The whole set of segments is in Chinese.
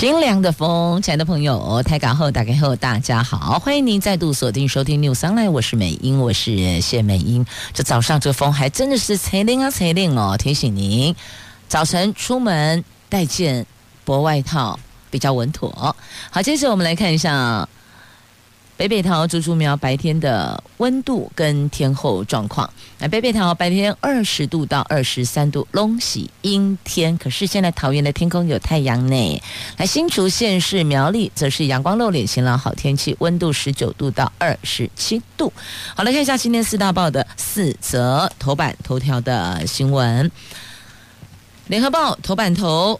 清凉的风，亲爱的朋友，台港后打开后，大家好，欢迎您再度锁定收听 new sound，我是美英，我是谢美英。这早上这风还真的是贼冷啊贼冷哦，提醒您早晨出门带件薄外套比较稳妥。好，接着我们来看一下。北北桃竹竹苗白天的温度跟天候状况。那北北桃白天二十度到二十三度，拢喜阴天。可是现在桃园的天空有太阳呢。来新竹县市苗栗则是阳光露脸，晴朗好天气，温度十九度到二十七度。好，来看一下今天四大报的四则头版头条的新闻。联合报头版头。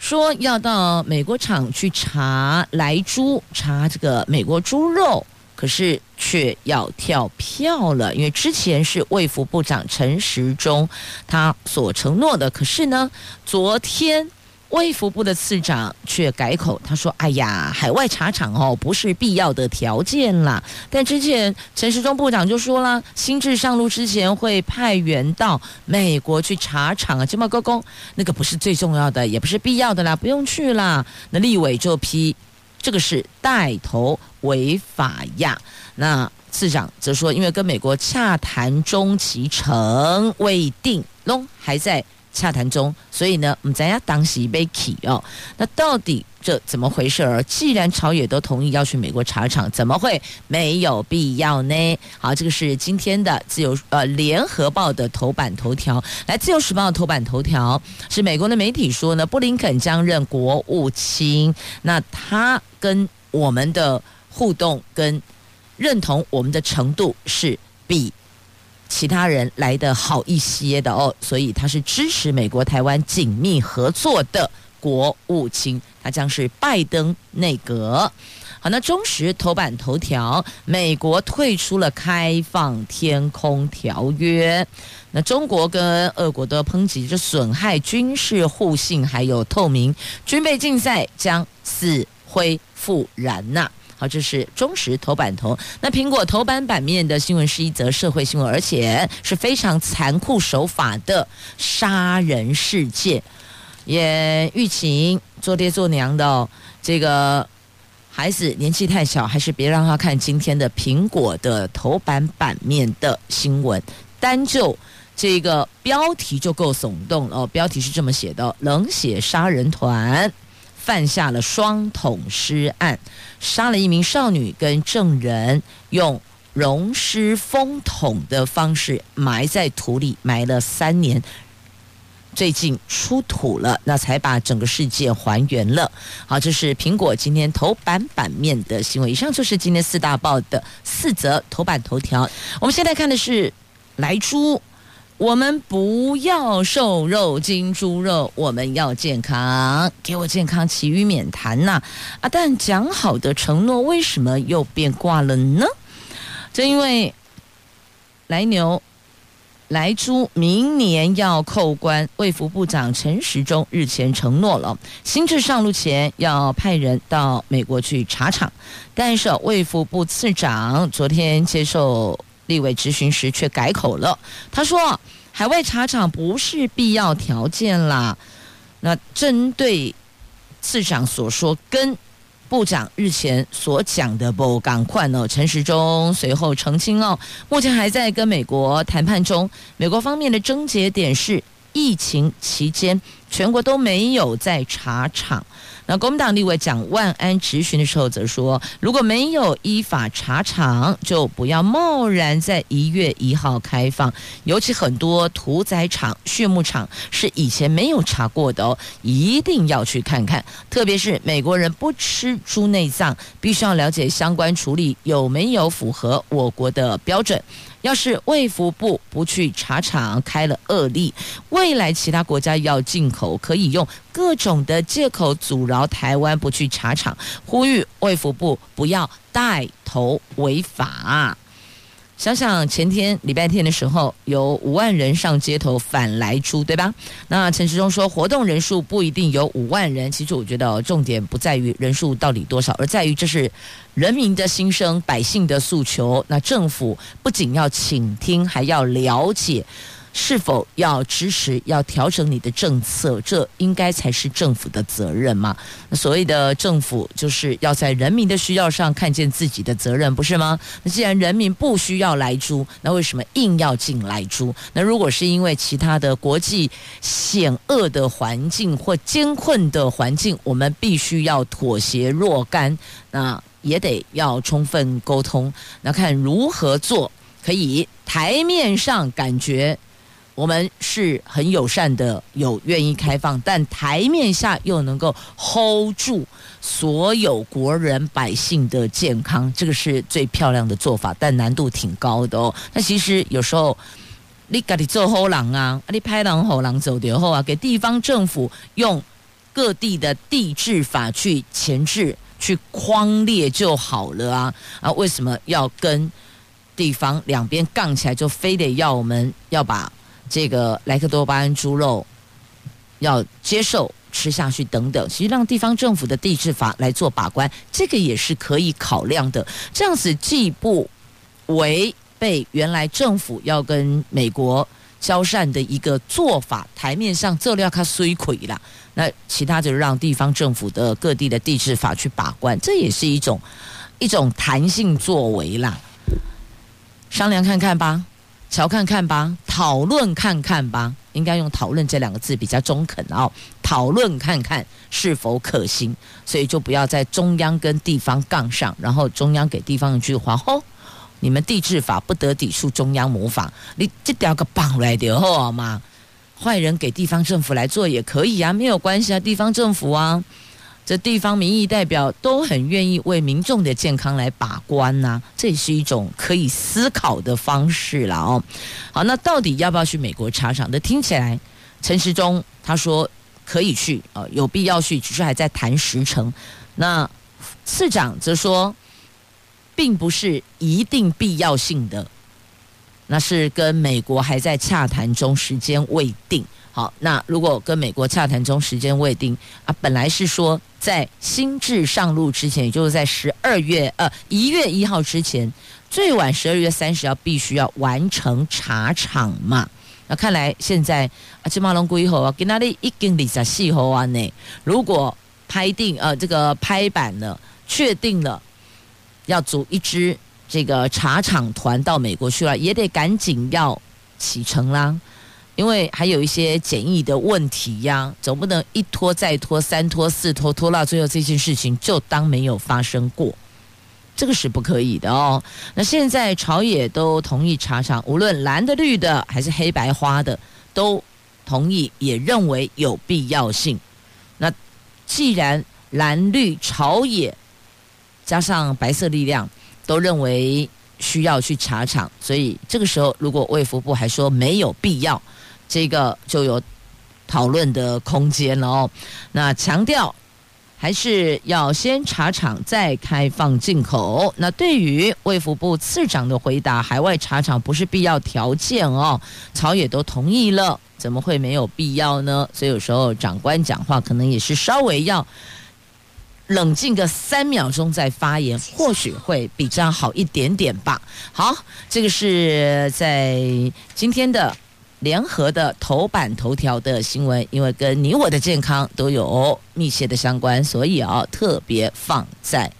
说要到美国厂去查来猪，查这个美国猪肉，可是却要跳票了，因为之前是卫福部长陈时中他所承诺的，可是呢，昨天。卫福部的次长却改口，他说：“哎呀，海外查厂哦，不是必要的条件啦。但之前陈时中部长就说了，新制上路之前会派员到美国去查厂啊，这么高工，那个不是最重要的，也不是必要的啦，不用去啦。那立委就批这个是带头违法呀。那次长则说，因为跟美国洽谈中期成未定，拢还在。”洽谈中，所以呢，我们咱要当时被起哦。那到底这怎么回事儿？既然朝野都同意要去美国查厂，怎么会没有必要呢？好，这个是今天的自由呃联合报的头版头条。来，自由时报的头版头条是美国的媒体说呢，布林肯将任国务卿。那他跟我们的互动跟认同我们的程度是比。其他人来的好一些的哦，所以他是支持美国台湾紧密合作的国务卿，他将是拜登内阁。好，那中时头版头条，美国退出了开放天空条约，那中国跟俄国的抨击，这损害军事互信还有透明，军备竞赛将死灰复燃呐。好，这是中时头版头。那苹果头版版面的新闻是一则社会新闻，而且是非常残酷手法的杀人事件。也预请做爹做娘的、这个孩子年纪太小，还是别让他看今天的苹果的头版版面的新闻。单就这个标题就够耸动了哦，标题是这么写的：冷血杀人团。犯下了双桶尸案，杀了一名少女跟证人，用溶尸封桶的方式埋在土里，埋了三年，最近出土了，那才把整个事件还原了。好，这是苹果今天头版版面的新闻。以上就是今天四大报的四则头版头条。我们现在看的是莱猪。我们不要瘦肉精猪肉，我们要健康，给我健康，其余免谈呐！啊，但讲好的承诺为什么又变卦了呢？正因为来牛、来猪明年要扣关，卫福部长陈时中日前承诺了，新制上路前要派人到美国去查厂，但是卫福部次长昨天接受。立委质询时却改口了，他说：“海外查厂不是必要条件啦。”那针对次长所说，跟部长日前所讲的不赶快呢？陈时中随后澄清哦，目前还在跟美国谈判中，美国方面的症结点是疫情期间全国都没有在查厂。那国民党立委蒋万安质询的时候则说，如果没有依法查厂，就不要贸然在一月一号开放。尤其很多屠宰场、畜牧场是以前没有查过的哦，一定要去看看。特别是美国人不吃猪内脏，必须要了解相关处理有没有符合我国的标准。要是卫福部不去查厂，开了恶例，未来其他国家要进口，可以用各种的借口阻挠台湾不去查厂，呼吁卫福部不要带头违法。想想前天礼拜天的时候，有五万人上街头反来出，对吧？那陈时中说，活动人数不一定有五万人。其实我觉得重点不在于人数到底多少，而在于这是人民的心声、百姓的诉求。那政府不仅要倾听，还要了解。是否要支持、要调整你的政策，这应该才是政府的责任嘛？那所谓的政府，就是要在人民的需要上看见自己的责任，不是吗？那既然人民不需要来租，那为什么硬要进来租？那如果是因为其他的国际险恶的环境或艰困的环境，我们必须要妥协若干，那也得要充分沟通，那看如何做可以台面上感觉。我们是很友善的，有愿意开放，但台面下又能够 hold 住所有国人百姓的健康，这个是最漂亮的做法，但难度挺高的哦。那其实有时候你赶紧做后狼啊，你拍狼后狼走掉后啊，给地方政府用各地的地质法去钳制、去框列就好了啊啊！为什么要跟地方两边杠起来，就非得要我们要把？这个莱克多巴胺猪肉要接受吃下去等等，其实让地方政府的地质法来做把关，这个也是可以考量的。这样子既不违背原来政府要跟美国交善的一个做法，台面上这料它虽亏了，那其他就让地方政府的各地的地质法去把关，这也是一种一种弹性作为啦，商量看看吧。瞧看看吧，讨论看看吧，应该用“讨论”这两个字比较中肯哦。讨论看看是否可行，所以就不要在中央跟地方杠上，然后中央给地方一句话：“吼，你们地质法不得抵触中央母法，你这条个绑来的好吗？坏人给地方政府来做也可以啊，没有关系啊，地方政府啊。”这地方民意代表都很愿意为民众的健康来把关呐、这也是一种可以思考的方式了哦。好，那到底要不要去美国查厂？那听起来陈时中他说可以去啊，有必要去，只是还在谈时程。那次长则说，并不是一定必要性的，那是跟美国还在洽谈中，时间未定。好，那如果跟美国洽谈中时间未定啊，本来是说在新制上路之前，也就是在十二月呃一月一号之前，最晚十二月三十号必须要完成查厂嘛。那看来现在啊，金马龙龟后啊，跟那里已经二十四号啊呢。如果拍定呃这个拍板了，确定了要组一支这个查厂团到美国去了，也得赶紧要启程啦。因为还有一些检疫的问题呀，总不能一拖再拖，三拖四拖，拖到最后这件事情就当没有发生过，这个是不可以的哦。那现在朝野都同意查厂，无论蓝的、绿的还是黑白花的，都同意，也认为有必要性。那既然蓝绿朝野加上白色力量都认为需要去查厂，所以这个时候如果卫福部还说没有必要。这个就有讨论的空间了哦。那强调还是要先查厂再开放进口。那对于卫福部次长的回答，海外查厂不是必要条件哦，朝野都同意了，怎么会没有必要呢？所以有时候长官讲话可能也是稍微要冷静个三秒钟再发言，或许会比较好一点点吧。好，这个是在今天的。联合的头版头条的新闻，因为跟你我的健康都有密切的相关，所以啊，特别放在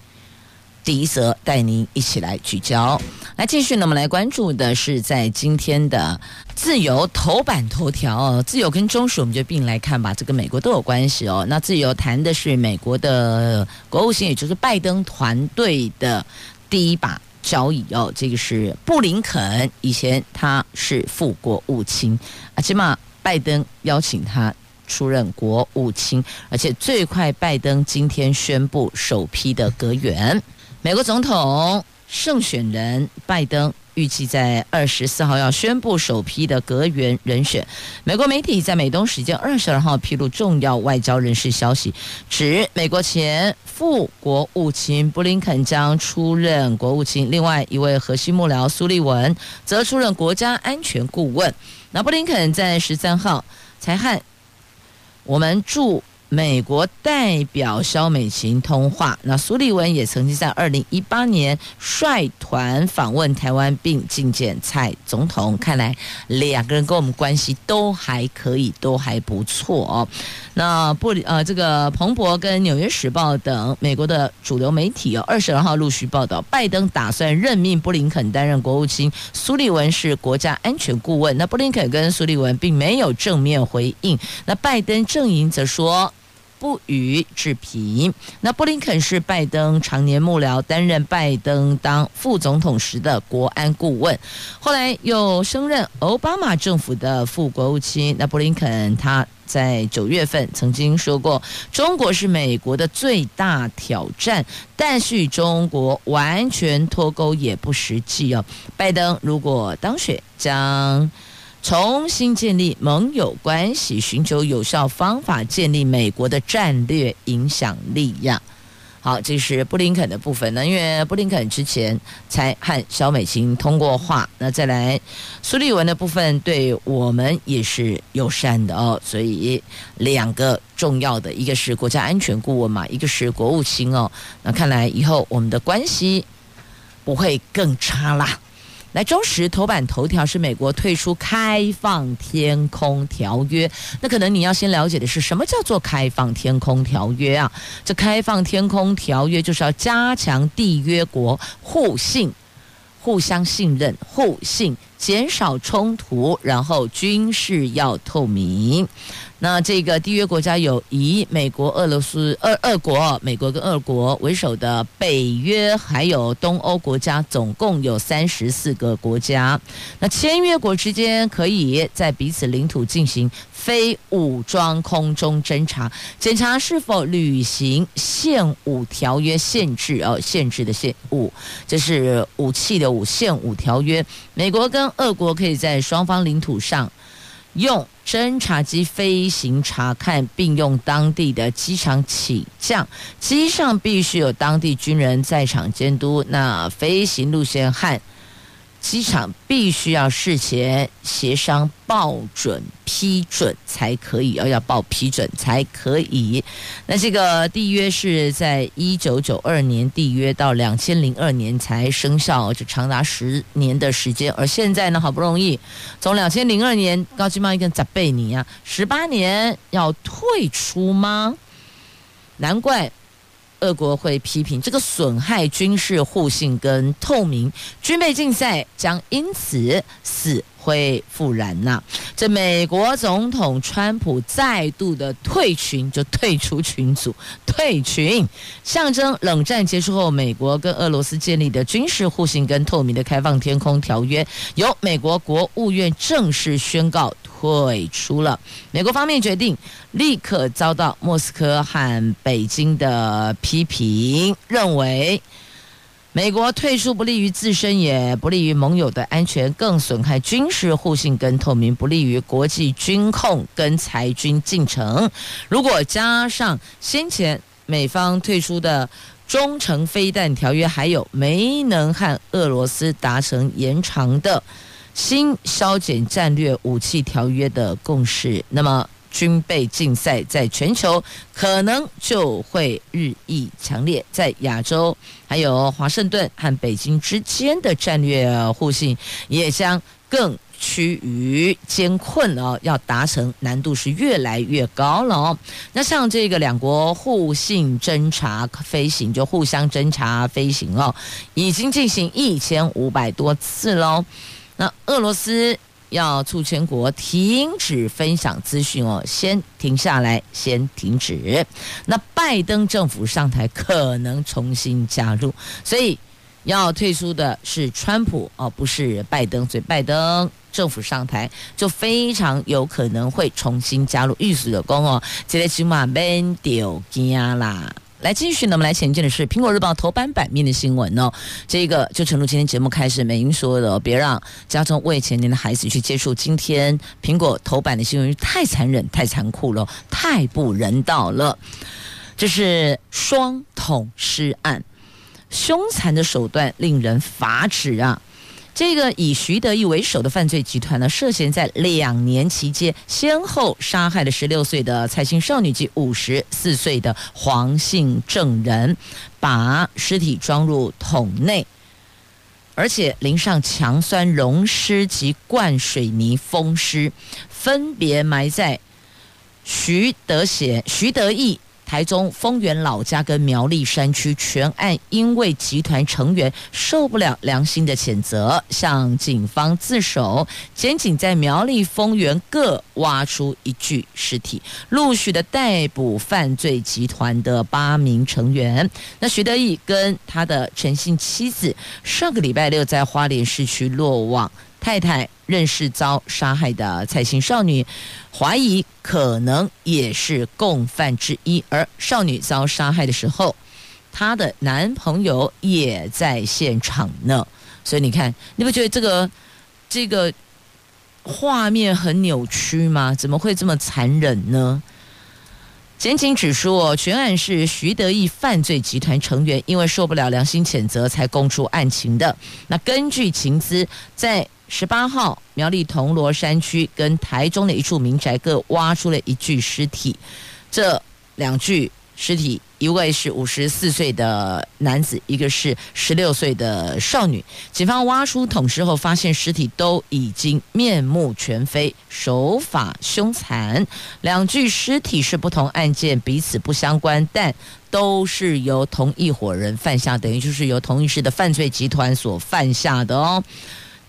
第一则，带您一起来聚焦。来继续呢，我们来关注的是在今天的自由头版头条哦，自由跟中暑我们就并来看吧，这跟美国都有关系哦。那自由谈的是美国的国务卿，也就是拜登团队的第一把。交椅哦，这个是布林肯，以前他是副国务卿。啊，起码拜登邀请他出任国务卿，而且最快拜登今天宣布首批的阁员，美国总统胜选人拜登预计在二十四号要宣布首批的阁员人选。美国媒体在美东时间二十二号披露重要外交人士消息，指美国前副国务卿布林肯将出任国务卿，另外一位核心幕僚苏利文则出任国家安全顾问。那布林肯在十三号才和我们驻。美国代表肖美琴通话，那苏利文也曾经在二零一八年率团访问台湾，并觐见蔡总统。看来两个人跟我们关系都还可以，都还不错哦。那布里呃，这个彭博跟纽约时报等美国的主流媒体哦二十二号陆续报道，拜登打算任命布林肯担任国务卿，苏利文是国家安全顾问。那布林肯跟苏利文并没有正面回应，那拜登阵营则说。不予置评。那布林肯是拜登常年幕僚，担任拜登当副总统时的国安顾问，后来又升任奥巴马政府的副国务卿。那布林肯他在九月份曾经说过，中国是美国的最大挑战，但是与中国完全脱钩也不实际哦。拜登如果当选，将。重新建立盟友关系，寻求有效方法建立美国的战略影响力呀。好，这是布林肯的部分呢，因为布林肯之前才和小美琴通过话。那再来苏利文的部分，对我们也是友善的哦。所以两个重要的，一个是国家安全顾问嘛，一个是国务卿哦。那看来以后我们的关系不会更差啦。来，中时头版头条是美国退出开放天空条约。那可能你要先了解的是，什么叫做开放天空条约啊？这开放天空条约就是要加强缔约国互信、互相信任、互信，减少冲突，然后军事要透明。那这个缔约国家有以美国、俄罗斯、俄俄国、美国跟俄国为首的北约，还有东欧国家，总共有三十四个国家。那签约国之间可以在彼此领土进行非武装空中侦察，检查是否履行限武条约限制哦，限制的限武，这是武器的武限武条约。美国跟俄国可以在双方领土上。用侦察机飞行查看，并用当地的机场起降，机上必须有当地军人在场监督。那飞行路线和机场必须要事前协商报准批准才可以，要要报批准才可以。那这个缔约是在一九九二年缔约，到两千零二年才生效，这长达十年的时间。而现在呢，好不容易从两千零二年高级贸易跟扎贝尼啊，十八年要退出吗？难怪。俄国会批评这个损害军事互信跟透明，军备竞赛将因此死灰复燃呐、这美国总统川普再度的退群，就退出群组，退群，象征冷战结束后美国跟俄罗斯建立的军事互信跟透明的开放天空条约，由美国国务院正式宣告。退出了，美国方面决定立刻遭到莫斯科和北京的批评，认为美国退出不利于自身，也不利于盟友的安全，更损害军事互信跟透明，不利于国际军控跟裁军进程。如果加上先前美方退出的中程飞弹条约，还有没能和俄罗斯达成延长的。新削减战略武器条约的共识，那么军备竞赛在全球可能就会日益强烈，在亚洲还有华盛顿和北京之间的战略互信也将更趋于艰困哦，要达成难度是越来越高了哦。那像这个两国互信侦察飞行，就互相侦察飞行哦，已经进行一千五百多次喽。那俄罗斯要促全国停止分享资讯哦，先停下来，先停止。那拜登政府上台可能重新加入，所以要退出的是川普哦，不是拜登。所以拜登政府上台就非常有可能会重新加入。御史有功哦，这个起码免掉惊啦。来继续呢，我们来前进的是《苹果日报》头版版面的新闻哦。这个就诚如今天节目开始，美英说的，别让家中未成年的孩子去接触今天苹果头版的新闻，太残忍、太残酷了，太不人道了。这是双捅尸案，凶残的手段令人发指啊！这个以徐德义为首的犯罪集团呢，涉嫌在两年期间，先后杀害了十六岁的蔡姓少女及五十四岁的黄姓证人，把尸体装入桶内，而且淋上强酸溶尸及灌水泥封尸，分别埋在徐德贤、徐德义。台中丰原老家跟苗栗山区全案，因为集团成员受不了良心的谴责，向警方自首。检警在苗栗丰原各挖出一具尸体，陆续的逮捕犯罪集团的八名成员。那徐德义跟他的陈姓妻子，上个礼拜六在花莲市区落网。太太认识遭杀害的蔡姓少女，怀疑可能也是共犯之一。而少女遭杀害的时候，她的男朋友也在现场呢。所以你看，你不觉得这个这个画面很扭曲吗？怎么会这么残忍呢？检警指出，全案是徐德义犯罪集团成员因为受不了良心谴责才供出案情的。那根据情资，在十八号，苗栗铜锣山区跟台中的一处民宅各挖出了一具尸体，这两具尸体，一位是五十四岁的男子，一个是十六岁的少女。警方挖出桶尸后，发现尸体都已经面目全非，手法凶残。两具尸体是不同案件，彼此不相关，但都是由同一伙人犯下，等于就是由同一市的犯罪集团所犯下的哦。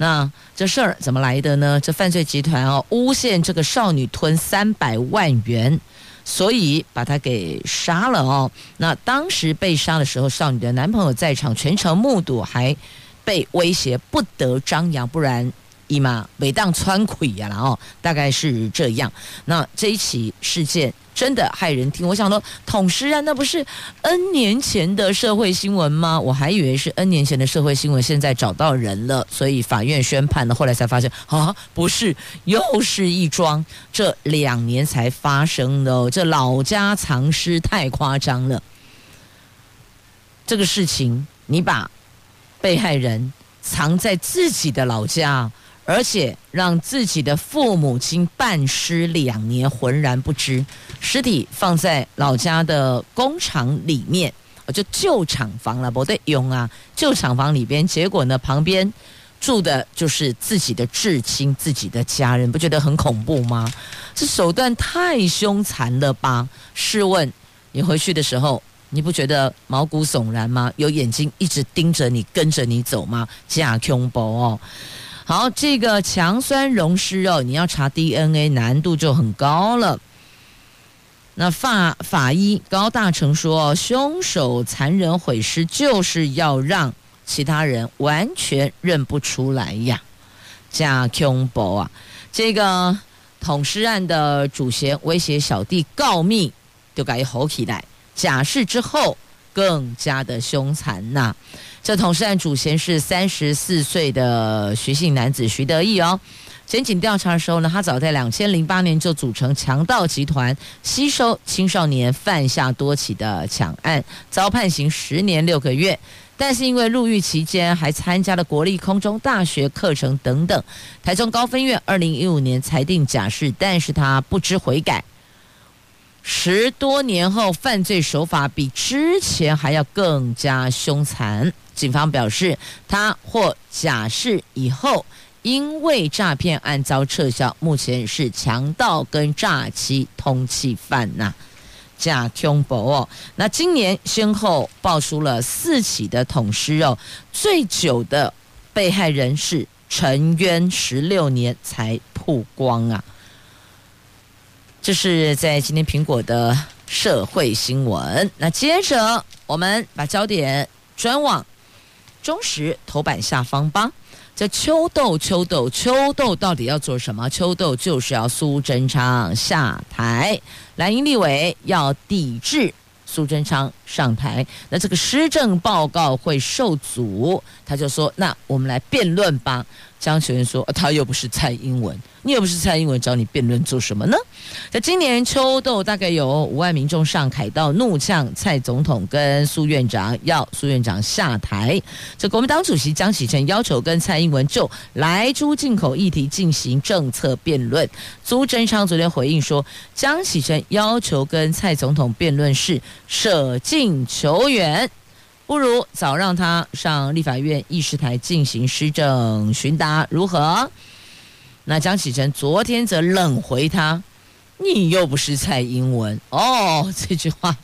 那这事儿怎么来的呢？这犯罪集团哦，诬陷这个少女吞三百万元，所以把她给杀了哦。那当时被杀的时候，少女的男朋友在场，全程目睹，还被威胁不得张扬，不然姨妈每当穿溃呀，然后大概是这样。那这一起事件。真的骇人听，我想说，捅尸案那不是 N 年前的社会新闻吗？我还以为是 N 年前的社会新闻，现在找到人了，所以法院宣判了。后来才发现啊，不是，又是一桩这两年才发生的，这老家藏尸太夸张了。这个事情，你把被害人藏在自己的老家。而且让自己的父母亲半尸两年，浑然不知，尸体放在老家的工厂里面，就旧厂房了，不对用啊，旧厂房里边，结果呢，旁边住的就是自己的至亲、自己的家人，不觉得很恐怖吗？这手段太凶残了吧？试问你回去的时候，你不觉得毛骨悚然吗？有眼睛一直盯着你，跟着你走吗？假恐怖哦！好，这个强酸溶尸哦，你要查 DNA 难度就很高了。那法法医高大成说，凶手残忍毁尸就是要让其他人完全认不出来呀。加恐怖啊！这个捅尸案的主嫌威胁小弟告密，就该吼起来。假释之后，更加的凶残呐、这同事案主嫌是三十四岁的徐姓男子徐德义哦。检警调查的时候呢，他早在两千零八年就组成强盗集团，吸收青少年，犯下多起的抢案，遭判刑十年六个月。但是因为入狱期间还参加了国立空中大学课程等等，台中高分院二零一五年裁定假释，但是他不知悔改。十多年后，犯罪手法比之前还要更加凶残。警方表示，他获假释以后，因为诈骗案遭撤销，目前是强盗跟诈欺通缉犯呐。假恐怖哦，那今年先后爆出了四起的捅尸哦，最久的被害人是沉冤十六年才曝光啊。这是在今天苹果的社会新闻。那接着我们把焦点转往中时头版下方吧。这秋豆秋豆秋豆到底要做什么？秋豆就是要苏贞昌下台，蓝营立委要抵制苏贞昌上台，那这个施政报告会受阻，他就说：“那我们来辩论吧。”江启臣说：“他又不是蔡英文，你又不是蔡英文，找你辩论做什么呢？”在今年秋斗，大概有五万民众上凯道怒呛蔡总统跟苏院长，要苏院长下台。这国民党主席江启臣要求跟蔡英文就莱猪进口议题进行政策辩论。苏贞昌昨天回应说，江启臣要求跟蔡总统辩论是舍近求远。不如早让他上立法院议事台进行施政询答，如何？那江启臣昨天则冷回他：“你又不是蔡英文哦。”这句话，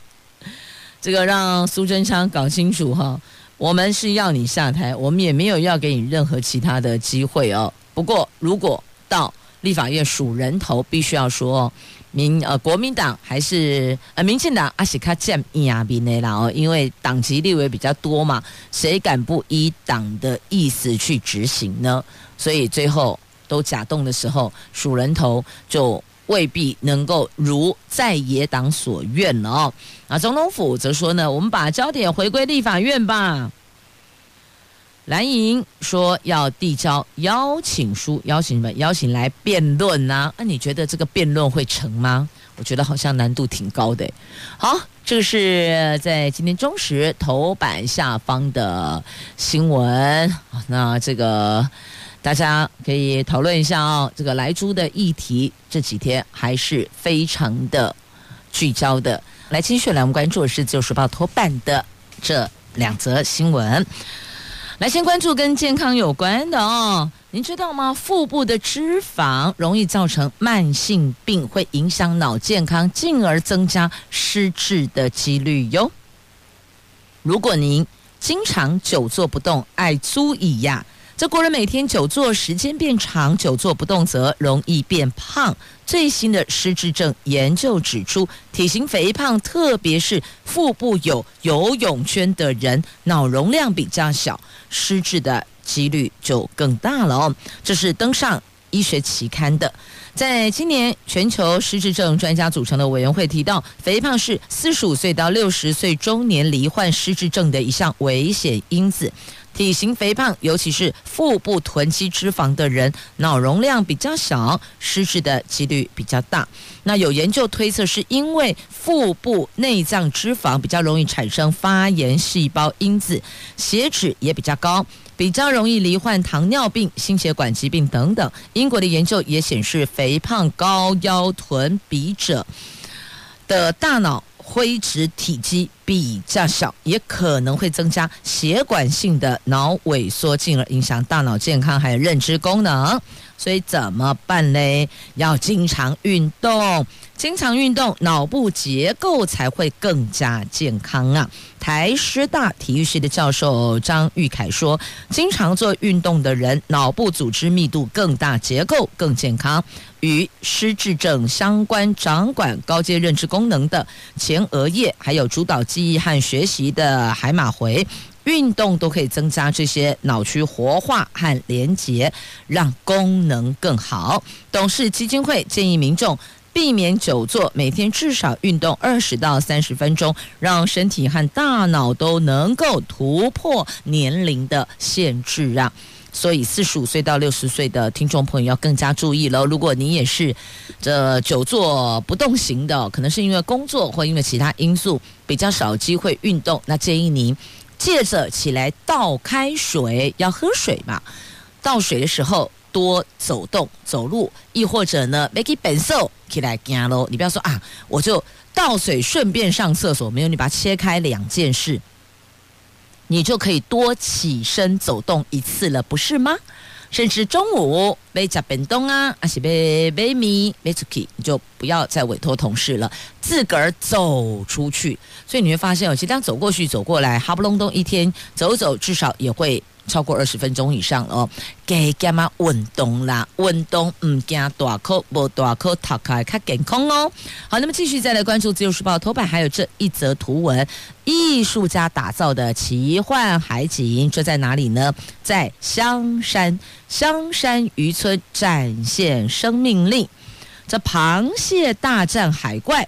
这个让苏贞昌搞清楚哈，我们是要你下台，我们也没有要给你任何其他的机会哦。不过，如果到立法院数人头，必须要说。民呃，国民党还是呃，民进党阿西卡建亚比内啦哦，因为党籍立委比较多嘛，谁敢不依党的意思去执行呢？所以最后都假动的时候，数人头就未必能够如在野党所愿了哦。啊，总统府则说呢，我们把焦点回归立法院吧。蓝营说要递交邀请书，邀请什么？邀请来辩论呐、那、你觉得这个辩论会成吗？我觉得好像难度挺高的。好，这个是在今天中时头版下方的新闻。那这个大家可以讨论一下哦。这个莱猪的议题这几天还是非常的聚焦的。来，继续来，我们关注的是《自由时报》头版的这两则新闻。来，先关注跟健康有关的哦。您知道吗？腹部的脂肪容易造成慢性病，会影响脑健康，进而增加失智的几率哟。如果您经常久坐不动，爱坐椅呀。这国人每天久坐时间变长，久坐不动则容易变胖。最新的失智症研究指出，体型肥胖，特别是腹部有游泳圈的人，脑容量比较小，失智的几率就更大了哦。这是登上医学期刊的。在今年，全球失智症专家组成的委员会提到，肥胖是四十五岁到六十岁中年罹患失智症的一项危险因子。体型肥胖，尤其是腹部囤积脂肪的人，脑容量比较小，失智的几率比较大。那有研究推测，是因为腹部内脏脂肪比较容易产生发炎细胞因子，血脂也比较高，比较容易罹患糖尿病、心血管疾病等等。英国的研究也显示，肥胖高腰臀比者的大脑。灰质体积比较小，也可能会增加血管性的脑萎缩，进而影响大脑健康还有认知功能。所以怎么办嘞？要经常运动。经常运动，脑部结构才会更加健康啊！台师大体育系的教授张玉凯说，经常做运动的人，脑部组织密度更大，结构更健康，与失智症相关，掌管高阶认知功能的前额叶，还有主导记忆和学习的海马回，运动都可以增加这些脑区活化和连结，让功能更好。董事基金会建议民众。避免久坐，每天至少运动二十到三十分钟，让身体和大脑都能够突破年龄的限制啊！所以四十五岁到六十岁的听众朋友要更加注意喽。如果你也是这久坐不动型的，可能是因为工作或因为其他因素比较少机会运动，那建议您借着起来倒开水，要喝水嘛，倒水的时候。多走动走路，亦或者呢，make it 本瘦起来行喽。你不要说啊，我就倒水顺便上厕所，没有，你把它切开两件事，你就可以多起身走动一次了，不是吗？甚至中午没吃便当啊，还是没没米没出去，你就不要再委托同事了，自个儿走出去。所以你会发现，哦，其实这样走过去走过来，哈不隆咚一天走走，至少也会。超过二十分钟以上哦，给干嘛运动啦？运动唔惊大口，无大口，头壳较健康哦。好，那么继续再来关注《自由时报》头版，还有这一则图文：艺术家打造的奇幻海景，这在哪里呢？在香山香山渔村展现生命力。这螃蟹大战海怪，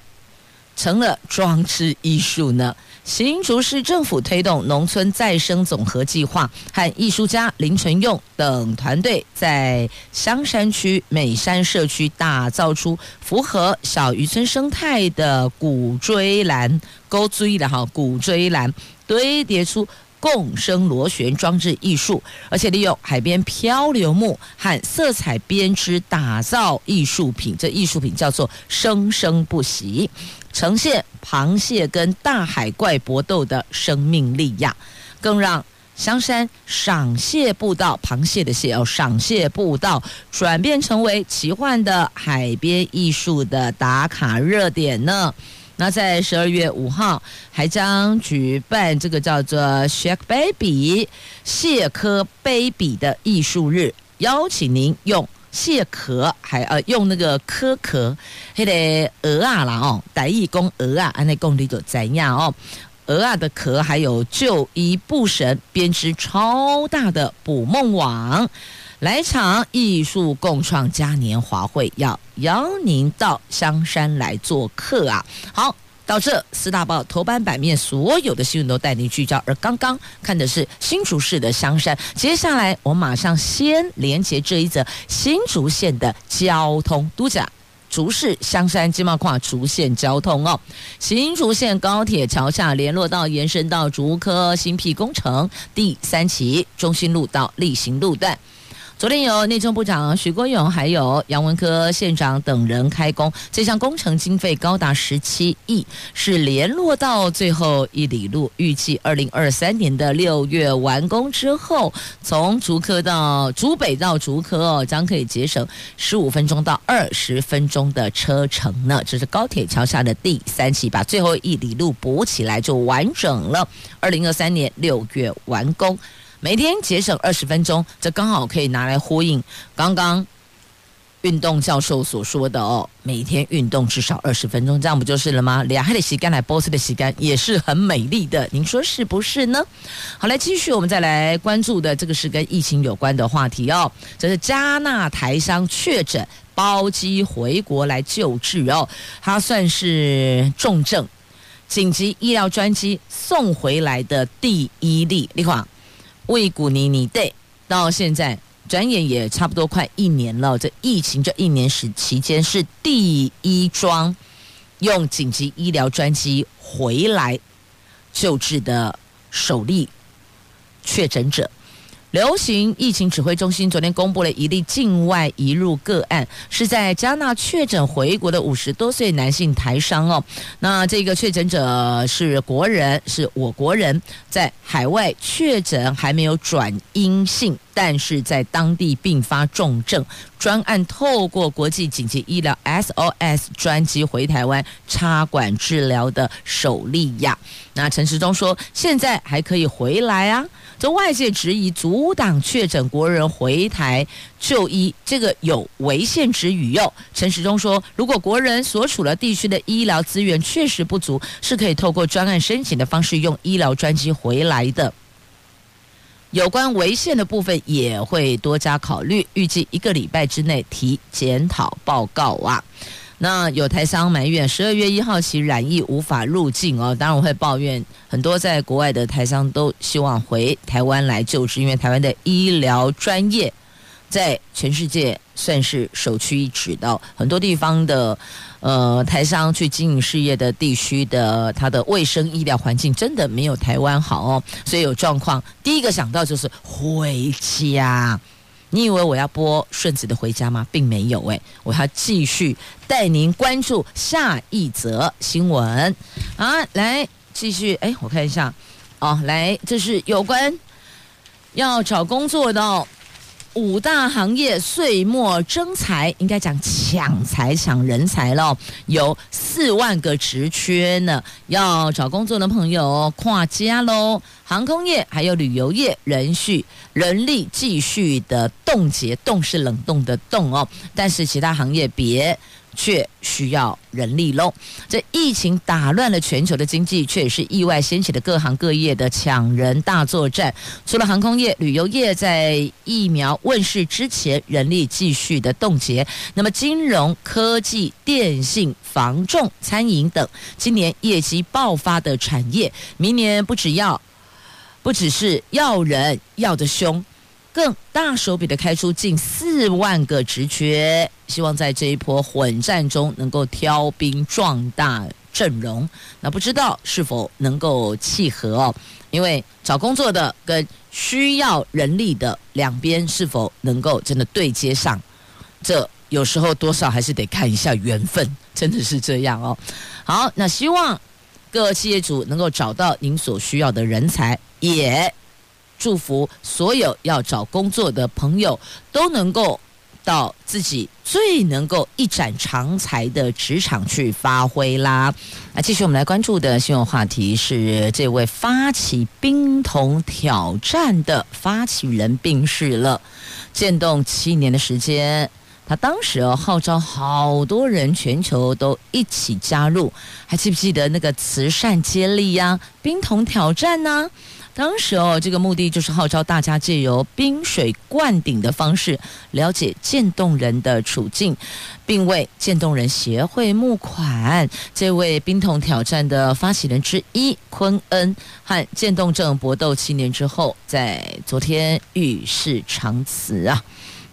成了装置艺术呢。新竹市政府推动农村再生总和计划，和艺术家林纯用等团队在香山区美山社区打造出符合小渔村生态的古锥篮钩锥的哈古锥篮堆叠出共生螺旋装置艺术，而且利用海边漂流木和色彩编织打造艺术品。这艺术品叫做“生生不息”。呈现螃蟹跟大海怪搏斗的生命力呀，更让香山赏蟹步道（螃蟹的蟹哦，赏蟹步道）转变成为奇幻的海边艺术的打卡热点呢。那在十二月五号还将举办这个叫做 Shark Baby 蟹壳 Baby 的艺术日，邀请您用。蟹壳还呃用那个壳壳，那个鹅啊啦哦，台语讲鹅啊，安尼讲你就知影哦。鹅啊的壳还有旧衣布绳编织超大的捕梦网，来场艺术共创嘉年华会，要邀您到香山来做客啊！好。到这四大报头版版面，所有的新闻都带您聚焦。而刚刚看的是新竹市的香山，接下来我马上先连接这一则新竹县的交通都讲，竹市香山经贸跨竹县交通哦。新竹县高铁桥下联络道延伸到竹科新辟工程第三期中心路到例行路段。昨天由内政部长徐国勇还有杨文科县长等人开工，这项工程经费高达十七亿，是联络到最后一里路，预计二零二三年的六月完工之后，从竹科到竹北到竹科哦，将可以节省十五分钟到二十分钟的车程呢。这是高铁桥下的第三期，把最后一里路补起来就完整了。二零二三年六月完工。每天节省二十分钟，这刚好可以拿来呼应刚刚运动教授所说的哦。每天运动至少二十分钟，这样不就是了吗？俩海的洗干来波斯的洗干也是很美丽的，您说是不是呢？好，来继续，我们再来关注的这个是跟疫情有关的话题哦。这是加纳台商确诊包机回国来救治哦，他算是重症紧急医疗专机送回来的第一例，你看。魏古尼尼对，到现在转眼也差不多快一年了。这疫情这一年时期间是第一桩用紧急医疗专机回来救治的首例确诊者。流行疫情指挥中心昨天公布了一例境外移入个案，是在加纳确诊回国的五十多岁男性台商哦。那这个确诊者是国人，是我国人，在海外确诊还没有转阴性，但是在当地并发重症，专案透过国际紧急医疗 SOS 专机回台湾插管治疗的首例呀。那陈时中说，现在还可以回来啊。这外界质疑阻挡确诊国人回台就医，这个有违宪之虞哟。陈时中说，如果国人所处的地区的医疗资源确实不足，是可以透过专案申请的方式用医疗专机回来的。有关违宪的部分也会多加考虑，预计一个礼拜之内提检讨报告啊。那有台商埋怨，十二月一号起染疫无法入境哦，当然我会抱怨很多在国外的台商都希望回台湾来救治，因为台湾的医疗专业在全世界算是首屈一指的，很多地方的呃台商去经营事业的地区的它的卫生医疗环境真的没有台湾好哦，所以有状况第一个想到就是回家。你以为我要播顺子的回家吗？并没有诶，我要继续带您关注下一则新闻啊！来继续诶，我看一下哦，来，这是有关要找工作的。五大行业岁末征才，应该讲抢财抢人才了，有四万个职缺呢。要找工作的朋友跨家喽，航空业还有旅游业人续人力继续的冻结，冻是冷冻的冻哦。但是其他行业别却需要人力喽。这疫情打乱了全球的经济，却也是意外掀起的各行各业的抢人大作战。除了航空业、旅游业在疫苗问世之前，人力继续的冻结。那么，金融科技、电信、房仲、餐饮等，今年业绩爆发的产业，明年不只要，不只是要人要得凶。更大手笔的开出近四万个职缺，希望在这一波混战中能够挑兵壮大阵容。那不知道是否能够契合哦？因为找工作的跟需要人力的两边是否能够真的对接上？这有时候多少还是得看一下缘分，真的是这样哦。好，那希望各企业主能够找到您所需要的人才，也。祝福所有要找工作的朋友都能够到自己最能够一展长才的职场去发挥啦！那继续我们来关注的新闻话题是这位发起冰桶挑战的发起人病逝了。渐冻七年的时间，他当时哦号召好多人，全球都一起加入，还记不记得那个慈善接力呀、啊？冰桶挑战呢、当时哦，这个目的就是号召大家借由冰水灌顶的方式，了解渐冻人的处境，并为渐冻人协会募款。这位冰桶挑战的发起人之一昆恩，和渐冻症搏斗七年之后，在昨天与世长辞啊！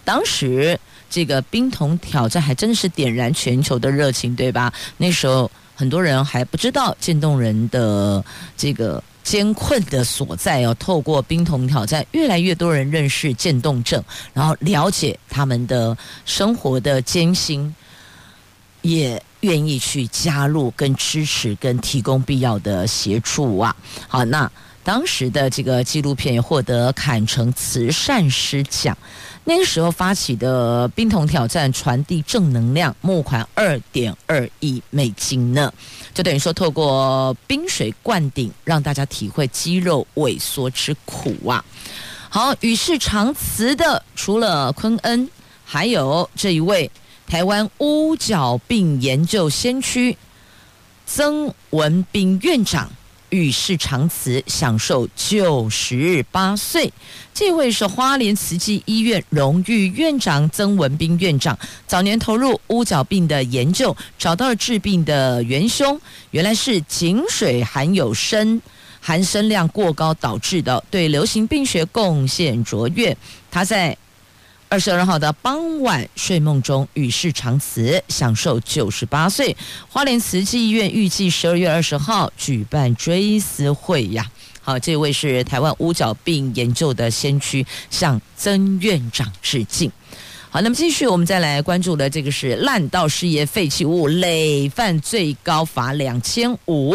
当时这个冰桶挑战还真的是点燃全球的热情，对吧？那时候很多人还不知道渐冻人的这个。艰困的所在哦，透过冰桶挑战，越来越多人认识渐冻症，然后了解他们的生活的艰辛，也愿意去加入、跟支持、跟提供必要的协助啊。好，那当时的这个纪录片也获得坎城慈善师奖。那个时候发起的冰桶挑战，传递正能量，募款二点二亿美金呢，就等于说透过冰水灌顶，让大家体会肌肉萎缩之苦啊。好，与世长辞的除了坤恩，还有这一位台湾乌角病研究先驱曾文斌院长。与世长辞，享寿九十八岁。这位是花莲慈济医院荣誉院长曾文彬院长，早年投入乌角病的研究，找到了治病的元凶，原来是井水含有砷，含砷量过高导致的，对流行病学贡献卓越。他在。二十二号的傍晚，睡梦中与世长辞，享寿九十八岁。花莲慈济医院预计十二月二十号举办追思会呀。好，这位是台湾乌角病研究的先驱，向曾院长致敬。好，那么继续，我们再来关注的这个是滥倒事业废弃物累犯最高罚两千五。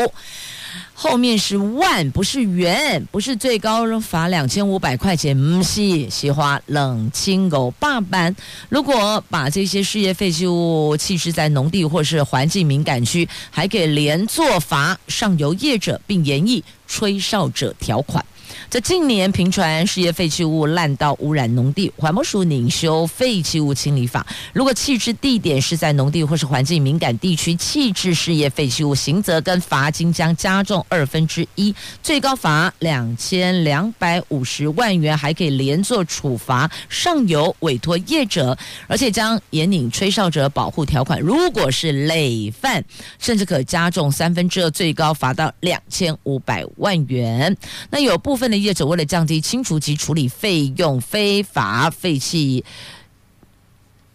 后面是万，不是元，不是最高罚两千五百块钱。唔系，喜花冷清狗霸班。如果把这些事业废弃物弃置在农地或是环境敏感区，还给连坐罚上游业者，并严议吹哨者条款。这近年频传事业废弃物滥倒污染农地，环保署拟修废弃物清理法。如果弃置地点是在农地或是环境敏感地区，弃置事业废弃物，刑责跟罚金将加重二分之一，最高罚两千两百五十万元，还可以连坐处罚上游委托业者，而且将严拟吹哨者保护条款。如果是累犯，甚至可加重三分之二，最高罚到两千五百万元。那有部分的。业者为了降低清除及处理费用，非法废弃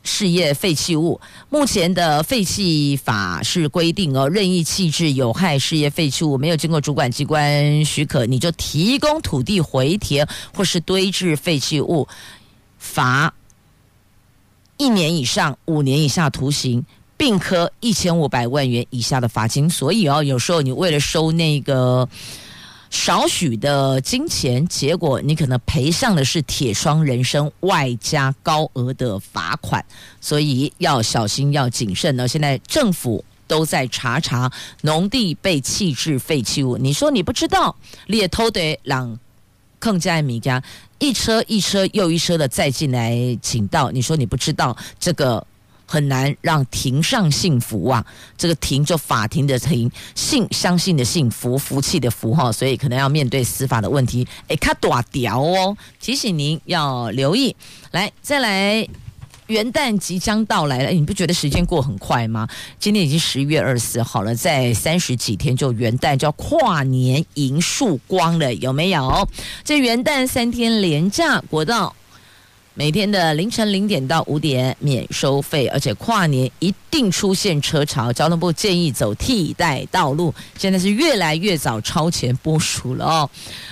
事业废弃物，目前的废弃法是规定哦，任意弃置有害事业废弃物，没有经过主管机关许可，你就提供土地回填或是堆置废弃物，罚一年以上五年以下徒刑，并科一千五百万元以下的罚金。所以哦，有时候你为了收那个。少许的金钱，结果你可能赔上的是铁窗人生，外加高额的罚款，所以要小心，要谨慎呢。现在政府都在查查农地被弃置废弃物，你说你不知道，猎偷的让更加米家一车一车又一车的再进来请到，你说你不知道这个很难让庭上幸福啊。这个庭就法庭的庭，信相信的幸，福福气的福哈，所以可能要面对司法的问题。哎，卡大屌哦，提醒您要留意。来，再来。元旦即将到来了，你不觉得时间过很快吗？今天已经十一月二十四号了，在三十几天就元旦，就要跨年迎曙光了，有没有？这元旦三天连假，国道。每天的凌晨零点到五点免收费，而且跨年一定出现车潮，交通部建议走替代道路。现在是越来越早超前部署了哦。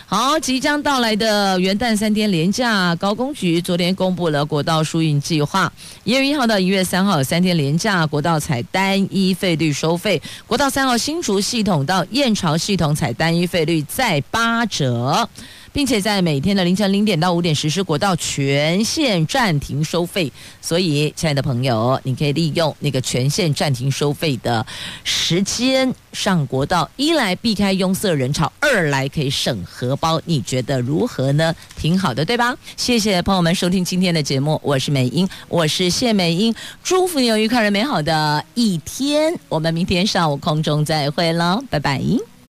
好，即将到来的元旦三天连假，高公局昨天公布了国道疏运计划，一月一号到一月三号三天连假，国道采单一费率收费。国道三号新竹系统到燕巢系统采单一费率再八折。并且在每天的凌晨零点到五点实施国道全线暂停收费，所以，亲爱的朋友，你可以利用那个全线暂停收费的时间上国道，一来避开拥塞人潮，二来可以省包，你觉得如何呢？挺好的，对吧？谢谢朋友们收听今天的节目，我是美英，我是谢美英，祝福你有愉快而美好的一天，我们明天上午空中再会喽，拜拜。